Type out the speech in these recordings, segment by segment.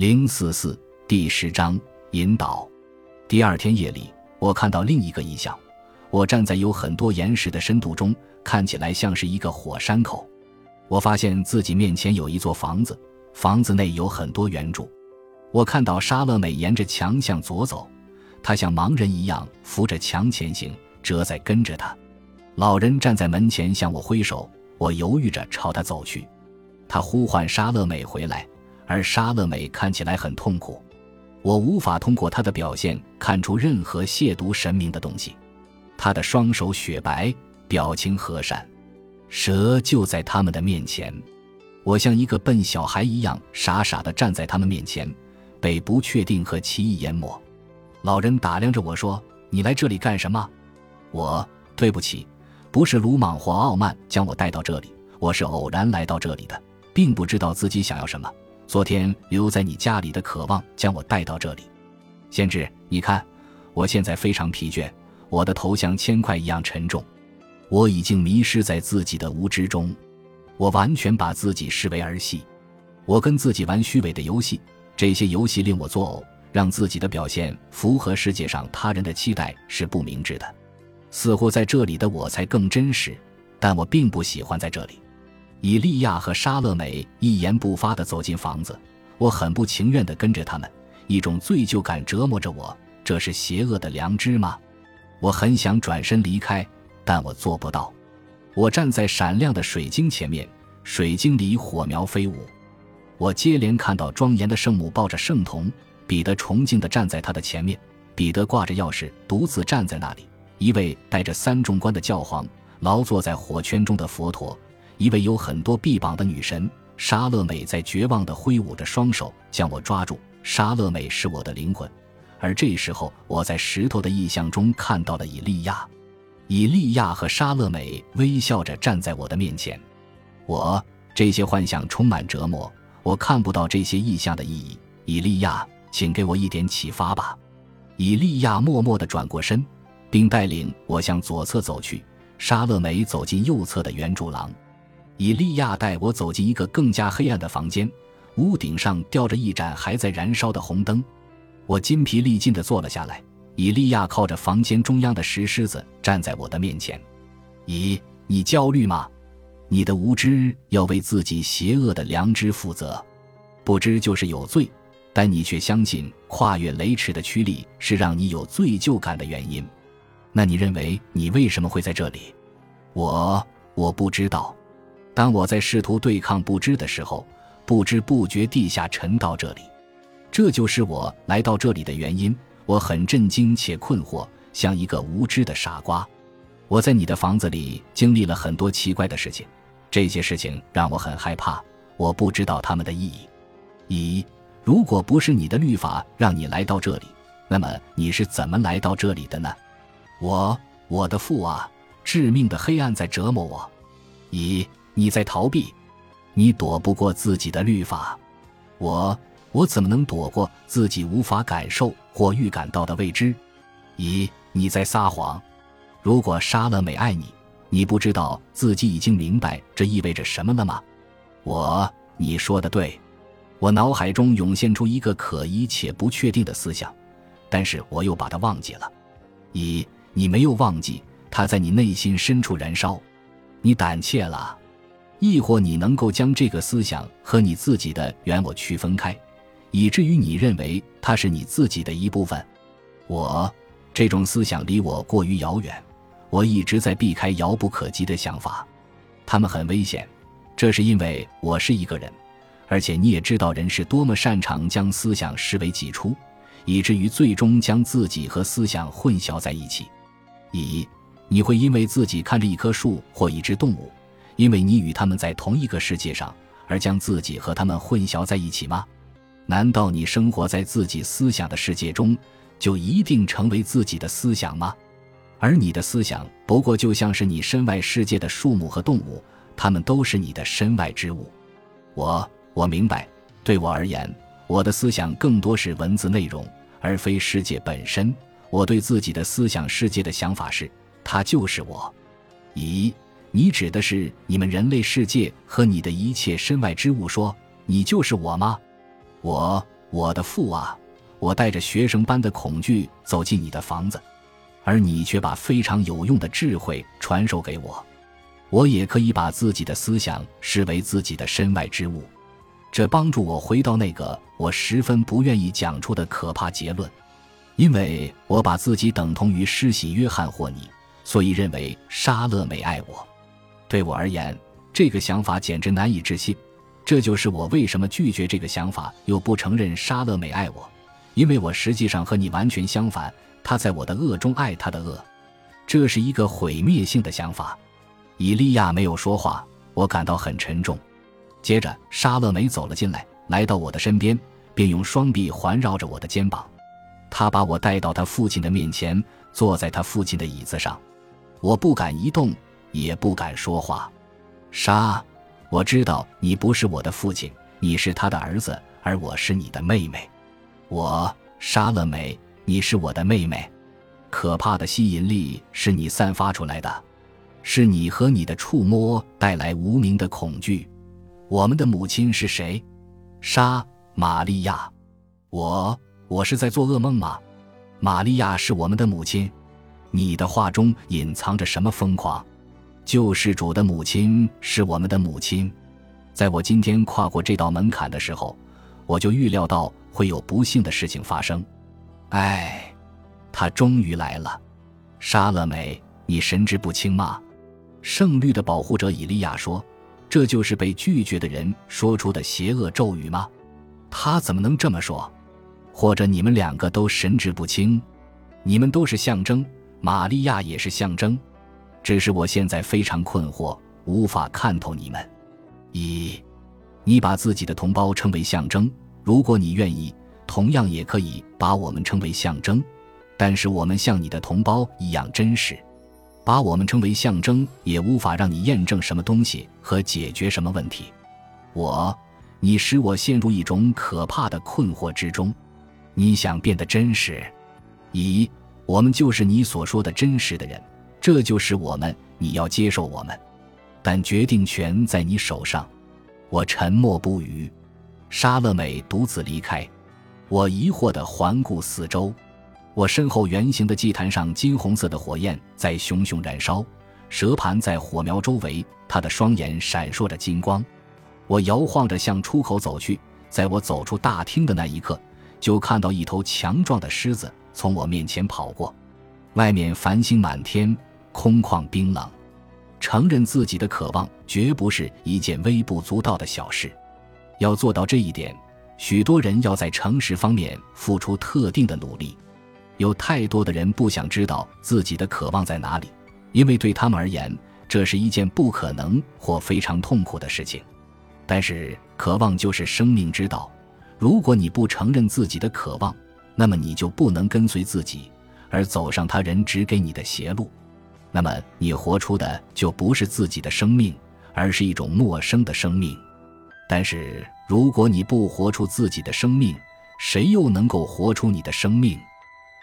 零四四第十章引导。第二天夜里，我看到另一个异象。我站在有很多岩石的深度中，看起来像是一个火山口。我发现自己面前有一座房子，房子内有很多圆柱。我看到沙乐美沿着墙向左走，她像盲人一样扶着墙前行，哲在跟着她。老人站在门前向我挥手，我犹豫着朝他走去。他呼唤沙乐美回来。而沙乐美看起来很痛苦，我无法通过她的表现看出任何亵渎神明的东西。她的双手雪白，表情和善，蛇就在他们的面前。我像一个笨小孩一样傻傻地站在他们面前，被不确定和奇异淹没。老人打量着我说：“你来这里干什么？”我对不起，不是鲁莽或傲慢将我带到这里，我是偶然来到这里的，并不知道自己想要什么。昨天留在你家里的渴望将我带到这里，先知，你看，我现在非常疲倦，我的头像铅块一样沉重，我已经迷失在自己的无知中，我完全把自己视为儿戏，我跟自己玩虚伪的游戏，这些游戏令我作呕，让自己的表现符合世界上他人的期待是不明智的，似乎在这里的我才更真实，但我并不喜欢在这里。以利亚和沙乐美一言不发地走进房子，我很不情愿地跟着他们，一种罪疚感折磨着我。这是邪恶的良知吗？我很想转身离开，但我做不到。我站在闪亮的水晶前面，水晶里火苗飞舞。我接连看到庄严的圣母抱着圣童，彼得崇敬地站在他的前面，彼得挂着钥匙，独自站在那里。一位带着三重冠的教皇，劳坐在火圈中的佛陀。一位有很多臂膀的女神沙乐美在绝望地挥舞着双手，将我抓住。沙乐美是我的灵魂，而这时候我在石头的意象中看到了以利亚。以利亚和沙乐美微笑着站在我的面前。我这些幻想充满折磨，我看不到这些意象的意义。以利亚，请给我一点启发吧。以利亚默默地转过身，并带领我向左侧走去。沙乐美走进右侧的圆柱廊。以利亚带我走进一个更加黑暗的房间，屋顶上吊着一盏还在燃烧的红灯。我筋疲力尽地坐了下来。以利亚靠着房间中央的石狮子站在我的面前。咦，你焦虑吗？你的无知要为自己邪恶的良知负责。不知就是有罪，但你却相信跨越雷池的驱力是让你有罪疚感的原因。那你认为你为什么会在这里？我我不知道。当我在试图对抗不知的时候，不知不觉地下沉到这里，这就是我来到这里的原因。我很震惊且困惑，像一个无知的傻瓜。我在你的房子里经历了很多奇怪的事情，这些事情让我很害怕。我不知道他们的意义。一，如果不是你的律法让你来到这里，那么你是怎么来到这里的呢？我，我的父啊，致命的黑暗在折磨我。一。你在逃避，你躲不过自己的律法。我，我怎么能躲过自己无法感受或预感到的未知？咦，你在撒谎。如果沙乐美爱你，你不知道自己已经明白这意味着什么了吗？我，你说的对。我脑海中涌现出一个可疑且不确定的思想，但是我又把它忘记了。一，你没有忘记，它在你内心深处燃烧。你胆怯了。亦或你能够将这个思想和你自己的原我区分开，以至于你认为它是你自己的一部分。我这种思想离我过于遥远，我一直在避开遥不可及的想法，他们很危险。这是因为我是一个人，而且你也知道人是多么擅长将思想视为己出，以至于最终将自己和思想混淆在一起。一，你会因为自己看着一棵树或一只动物。因为你与他们在同一个世界上，而将自己和他们混淆在一起吗？难道你生活在自己思想的世界中，就一定成为自己的思想吗？而你的思想不过就像是你身外世界的树木和动物，它们都是你的身外之物。我我明白，对我而言，我的思想更多是文字内容，而非世界本身。我对自己的思想世界的想法是，它就是我。咦？你指的是你们人类世界和你的一切身外之物？说你就是我吗？我我的父啊，我带着学生般的恐惧走进你的房子，而你却把非常有用的智慧传授给我。我也可以把自己的思想视为自己的身外之物，这帮助我回到那个我十分不愿意讲出的可怕结论，因为我把自己等同于施洗约翰或你，所以认为莎乐美爱我。对我而言，这个想法简直难以置信。这就是我为什么拒绝这个想法，又不承认莎乐美爱我，因为我实际上和你完全相反。她在我的恶中爱她的恶，这是一个毁灭性的想法。伊利亚没有说话，我感到很沉重。接着，莎乐美走了进来，来到我的身边，并用双臂环绕着我的肩膀。他把我带到他父亲的面前，坐在他父亲的椅子上。我不敢移动，也不敢说话。杀，我知道你不是我的父亲，你是他的儿子，而我是你的妹妹。我，杀了美，你是我的妹妹。可怕的吸引力是你散发出来的。是你和你的触摸带来无名的恐惧。我们的母亲是谁？杀玛利亚。我我是在做噩梦吗？玛利亚是我们的母亲。你的话中隐藏着什么疯狂？救世主的母亲是我们的母亲。在我今天跨过这道门槛的时候，我就预料到会有不幸的事情发生。唉，他终于来了。莎乐美，你神志不清吗？圣律的保护者以利亚说：“这就是被拒绝的人说出的邪恶咒语吗？他怎么能这么说？或者你们两个都神志不清？你们都是象征，玛利亚也是象征。只是我现在非常困惑，无法看透你们。一，你把自己的同胞称为象征，如果你愿意，同样也可以把我们称为象征。但是我们像你的同胞一样真实。”把我们称为象征，也无法让你验证什么东西和解决什么问题。我，你使我陷入一种可怕的困惑之中。你想变得真实？咦，我们就是你所说的真实的人，这就是我们。你要接受我们，但决定权在你手上。我沉默不语。莎乐美独自离开。我疑惑地环顾四周。我身后圆形的祭坛上，金红色的火焰在熊熊燃烧，蛇盘在火苗周围，他的双眼闪烁着金光。我摇晃着向出口走去，在我走出大厅的那一刻，就看到一头强壮的狮子从我面前跑过。外面繁星满天，空旷冰冷。承认自己的渴望绝不是一件微不足道的小事，要做到这一点，许多人要在诚实方面付出特定的努力。有太多的人不想知道自己的渴望在哪里，因为对他们而言，这是一件不可能或非常痛苦的事情。但是，渴望就是生命之道。如果你不承认自己的渴望，那么你就不能跟随自己，而走上他人指给你的邪路。那么，你活出的就不是自己的生命，而是一种陌生的生命。但是，如果你不活出自己的生命，谁又能够活出你的生命？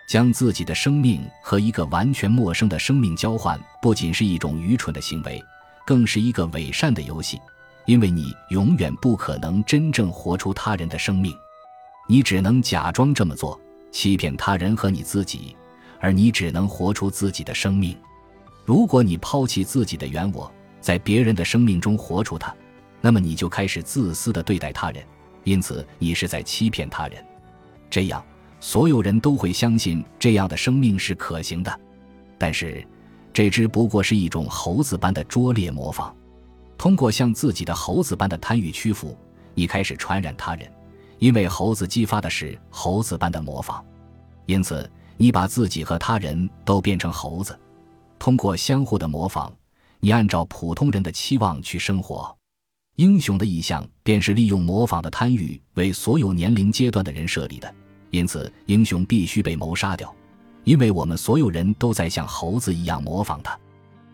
将自己的生命和一个完全陌生的生命交换，不仅是一种愚蠢的行为，更是一个伪善的游戏。因为你永远不可能真正活出他人的生命，你只能假装这么做，欺骗他人和你自己，而你只能活出自己的生命。如果你抛弃自己的原我，在别人的生命中活出它，那么你就开始自私的对待他人，因此你是在欺骗他人。这样。所有人都会相信这样的生命是可行的，但是，这只不过是一种猴子般的拙劣模仿。通过向自己的猴子般的贪欲屈服，你开始传染他人，因为猴子激发的是猴子般的模仿。因此，你把自己和他人都变成猴子。通过相互的模仿，你按照普通人的期望去生活。英雄的意向便是利用模仿的贪欲为所有年龄阶段的人设立的。因此，英雄必须被谋杀掉，因为我们所有人都在像猴子一样模仿他。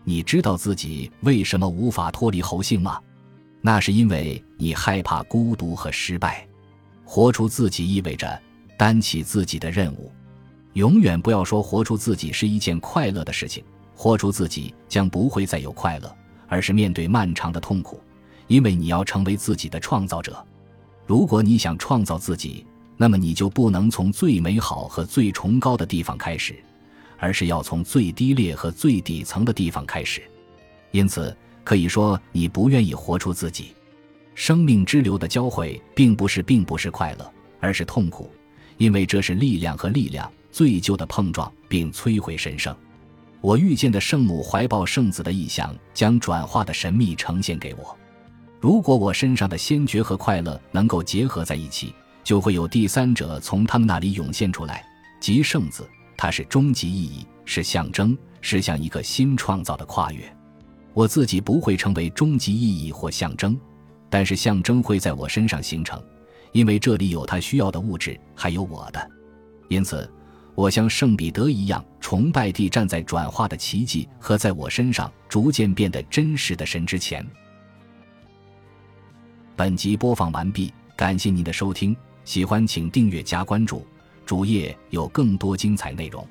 你知道自己为什么无法脱离猴性吗？那是因为你害怕孤独和失败。活出自己意味着担起自己的任务。永远不要说活出自己是一件快乐的事情。活出自己将不会再有快乐，而是面对漫长的痛苦，因为你要成为自己的创造者。如果你想创造自己。那么你就不能从最美好和最崇高的地方开始，而是要从最低劣和最底层的地方开始。因此，可以说你不愿意活出自己。生命之流的交汇，并不是并不是快乐，而是痛苦，因为这是力量和力量最旧的碰撞，并摧毁神圣。我遇见的圣母怀抱圣子的意象，将转化的神秘呈现给我。如果我身上的先觉和快乐能够结合在一起，就会有第三者从他们那里涌现出来，即圣子。它是终极意义，是象征，是向一个新创造的跨越。我自己不会成为终极意义或象征。但是象征会在我身上形成，因为这里有他需要的物质，还有我的。因此，我像圣彼得一样崇拜地站在转化的奇迹和在我身上逐渐变得真实的神之前。本集播放完毕，感谢您的收听，喜欢请订阅加关注，主页有更多精彩内容。